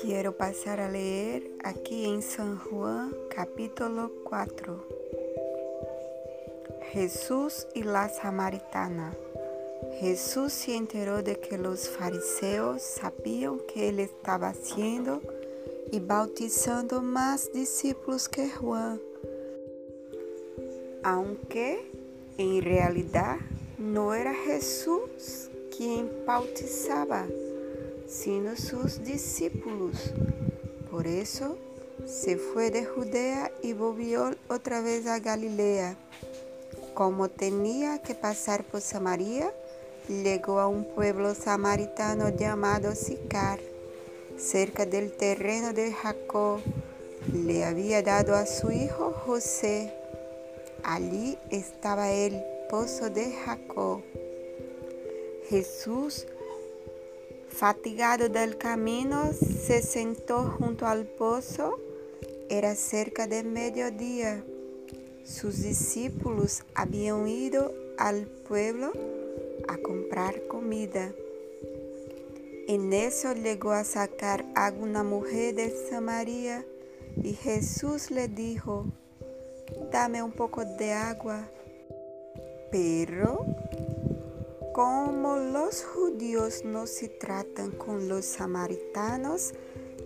Quiero pasar a leer aquí en San Juan capítulo 4. Jesús y la samaritana. Jesús se enteró de que los fariseos sabían que él estaba haciendo y bautizando más discípulos que Juan, aunque en realidad no era Jesús quien bautizaba sino sus discípulos. Por eso se fue de Judea y volvió otra vez a Galilea. Como tenía que pasar por Samaria, llegó a un pueblo samaritano llamado Sicar, cerca del terreno de Jacob. Le había dado a su hijo José. Allí estaba el pozo de Jacob. Jesús Fatigado del camino, se sentó junto al pozo. Era cerca de mediodía. Sus discípulos habían ido al pueblo a comprar comida. En eso llegó a sacar a una mujer de Samaria y Jesús le dijo, dame un poco de agua. Pero como los judíos no se tratan con los samaritanos,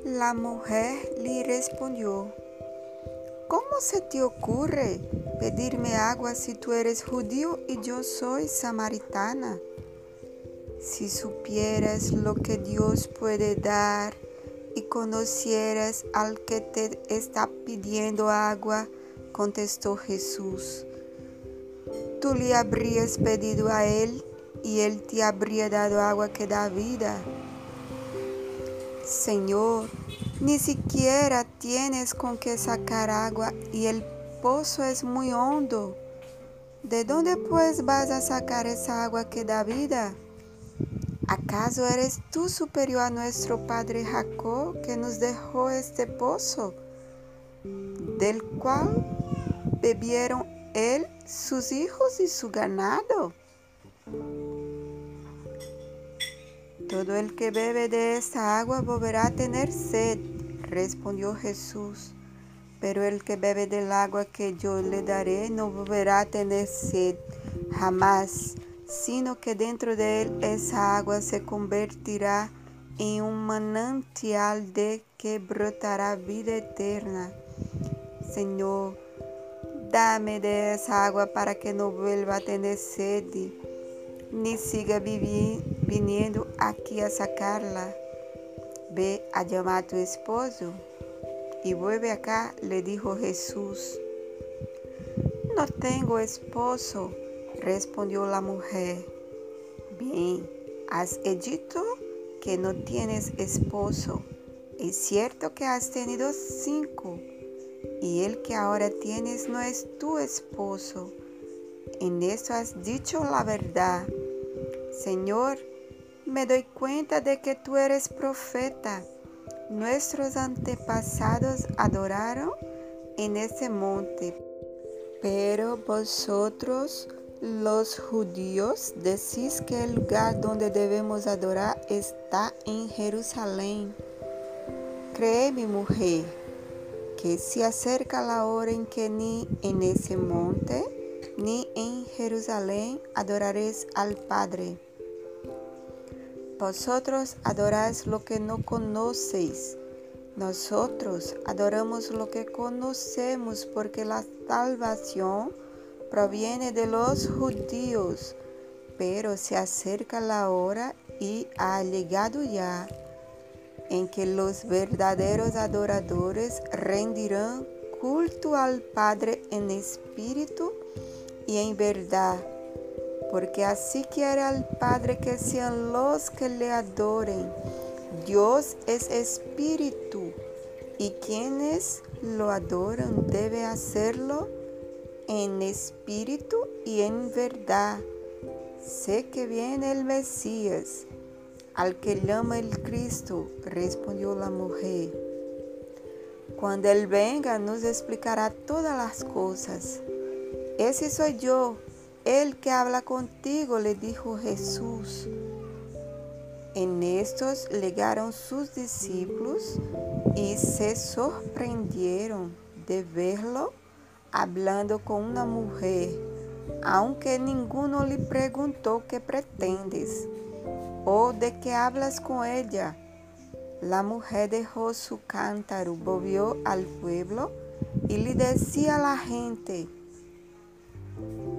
la mujer le respondió, ¿Cómo se te ocurre pedirme agua si tú eres judío y yo soy samaritana? Si supieras lo que Dios puede dar y conocieras al que te está pidiendo agua, contestó Jesús, tú le habrías pedido a él y Él te habría dado agua que da vida. Señor, ni siquiera tienes con qué sacar agua y el pozo es muy hondo. ¿De dónde pues vas a sacar esa agua que da vida? ¿Acaso eres tú superior a nuestro padre Jacob que nos dejó este pozo, del cual bebieron él, sus hijos y su ganado? Todo el que bebe de esta agua volverá a tener sed, respondió Jesús. Pero el que bebe del agua que yo le daré no volverá a tener sed jamás, sino que dentro de él esa agua se convertirá en un manantial de que brotará vida eterna. Señor, dame de esa agua para que no vuelva a tener sed ni siga viniendo aquí a sacarla. Ve a llamar a tu esposo y vuelve acá, le dijo Jesús. No tengo esposo, respondió la mujer. Bien, has dicho que no tienes esposo. Es cierto que has tenido cinco y el que ahora tienes no es tu esposo en eso has dicho la verdad. Señor, me doy cuenta de que tú eres profeta. Nuestros antepasados adoraron en ese monte, pero vosotros los judíos decís que el lugar donde debemos adorar está en Jerusalén. Cree mi mujer que se acerca la hora en que ni en ese monte ni en Jerusalén adoraréis al Padre. Vosotros adoráis lo que no conocéis. Nosotros adoramos lo que conocemos porque la salvación proviene de los judíos. Pero se acerca la hora y ha llegado ya en que los verdaderos adoradores rendirán culto al Padre en espíritu y en verdad, porque así quiere al Padre que sean los que le adoren. Dios es espíritu y quienes lo adoran debe hacerlo en espíritu y en verdad. Sé que viene el Mesías, al que llama el Cristo, respondió la mujer. Cuando Él venga nos explicará todas las cosas. Ese soy yo, el que habla contigo, le dijo Jesús. En estos llegaron sus discípulos y se sorprendieron de verlo hablando con una mujer, aunque ninguno le preguntó qué pretendes o de qué hablas con ella. La mujer dejó su cántaro, volvió al pueblo y le decía a la gente,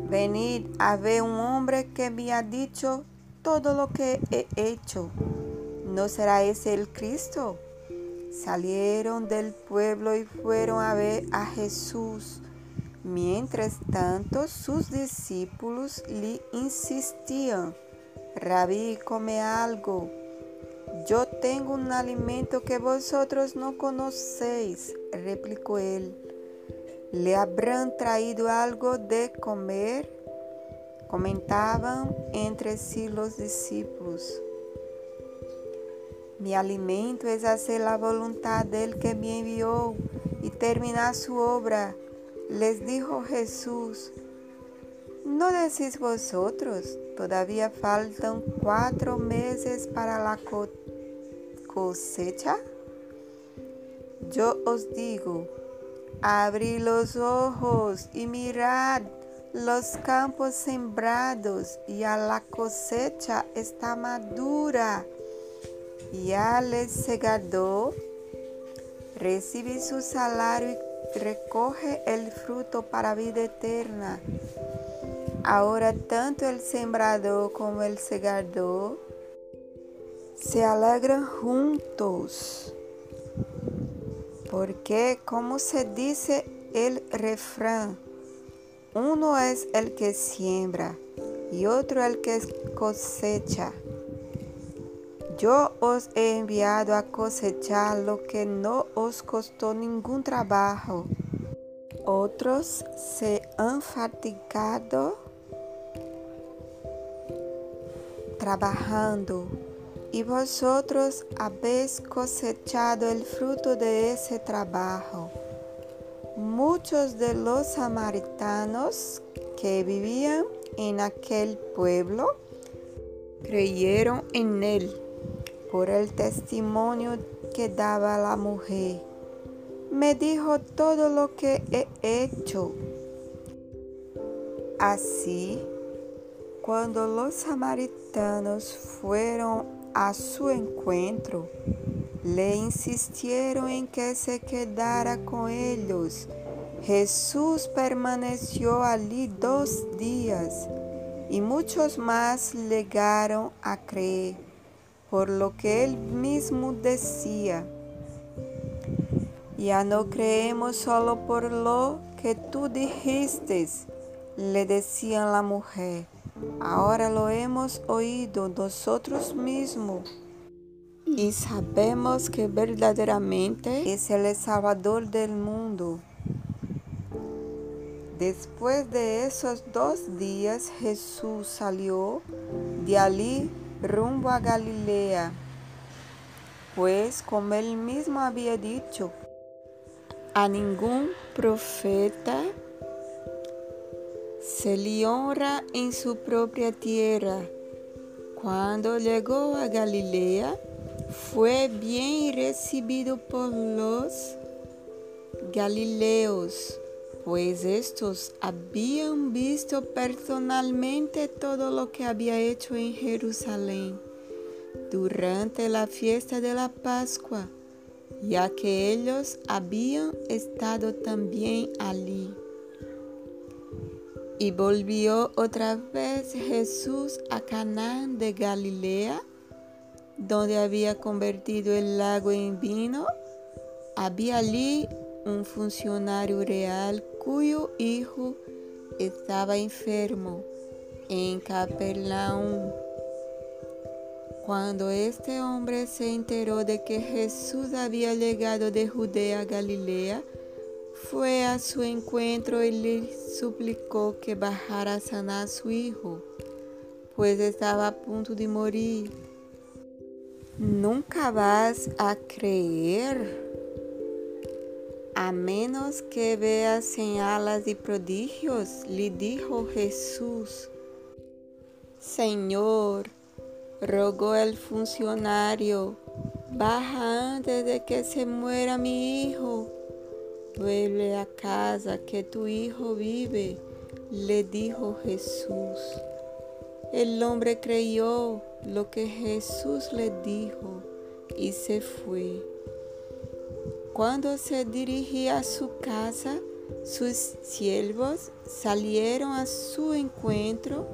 venid a ver un hombre que me ha dicho todo lo que he hecho. ¿No será ese el Cristo? Salieron del pueblo y fueron a ver a Jesús. Mientras tanto, sus discípulos le insistían, Rabí, come algo. Yo tengo un alimento que vosotros no conocéis, replicó él. ¿Le habrán traído algo de comer? Comentaban entre sí los discípulos. Mi alimento es hacer la voluntad del que me envió y terminar su obra. Les dijo Jesús, ¿no decís vosotros? Todavía faltan cuatro meses para la cosecha. Yo os digo, abrid los ojos y mirad los campos sembrados y a la cosecha está madura. Y al segador recibe su salario y recoge el fruto para vida eterna. Ahora tanto el sembrador como el segador se alegran juntos. Porque como se dice el refrán, uno es el que siembra y otro el que cosecha. Yo os he enviado a cosechar lo que no os costó ningún trabajo. Otros se han fatigado trabajando y vosotros habéis cosechado el fruto de ese trabajo. Muchos de los samaritanos que vivían en aquel pueblo creyeron en él por el testimonio que daba la mujer. Me dijo todo lo que he hecho. Así, cuando los samaritanos fueron a su encuentro, le insistieron en que se quedara con ellos. Jesús permaneció allí dos días y muchos más llegaron a creer por lo que él mismo decía. Ya no creemos solo por lo que tú dijiste, le decía la mujer. Ahora lo hemos oído nosotros mismos y sabemos que verdaderamente es el Salvador del mundo. Después de esos dos días Jesús salió de allí rumbo a Galilea, pues como él mismo había dicho, a ningún profeta se le honra en su propia tierra. Cuando llegó a Galilea, fue bien recibido por los galileos, pues estos habían visto personalmente todo lo que había hecho en Jerusalén durante la fiesta de la Pascua, ya que ellos habían estado también allí. Y volvió otra vez Jesús a Canaán de Galilea, donde había convertido el lago en vino, había allí un funcionario real cuyo hijo estaba enfermo en Capernaum. Cuando este hombre se enteró de que Jesús había llegado de Judea a Galilea, fue a su encuentro y le suplicó que bajara a sanar a su hijo, pues estaba a punto de morir. Nunca vas a creer, A menos que veas señales y prodigios, le dijo Jesús. Señor, rogó el funcionario, baja antes de que se muera mi hijo. Vuelve a casa que tu hijo vive, le dijo Jesús. El hombre creyó lo que Jesús le dijo y se fue. Cuando se dirigía a su casa, sus siervos salieron a su encuentro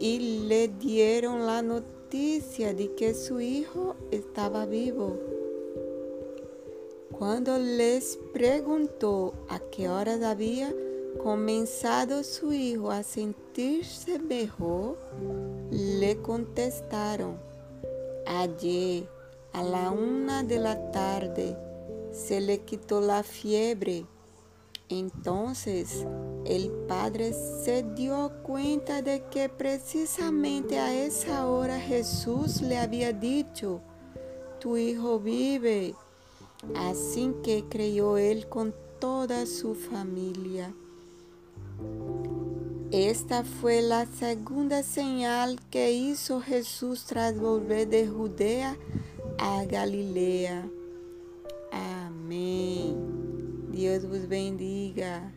y le dieron la noticia de que su hijo estaba vivo. Cuando les preguntó a qué hora había comenzado su hijo a sentirse mejor, le contestaron, ayer a la una de la tarde se le quitó la fiebre. Entonces el padre se dio cuenta de que precisamente a esa hora Jesús le había dicho, tu hijo vive. Así que creyó él con toda su familia. Esta fue la segunda señal que hizo Jesús tras volver de Judea a Galilea. Amém. Deus vos bendiga.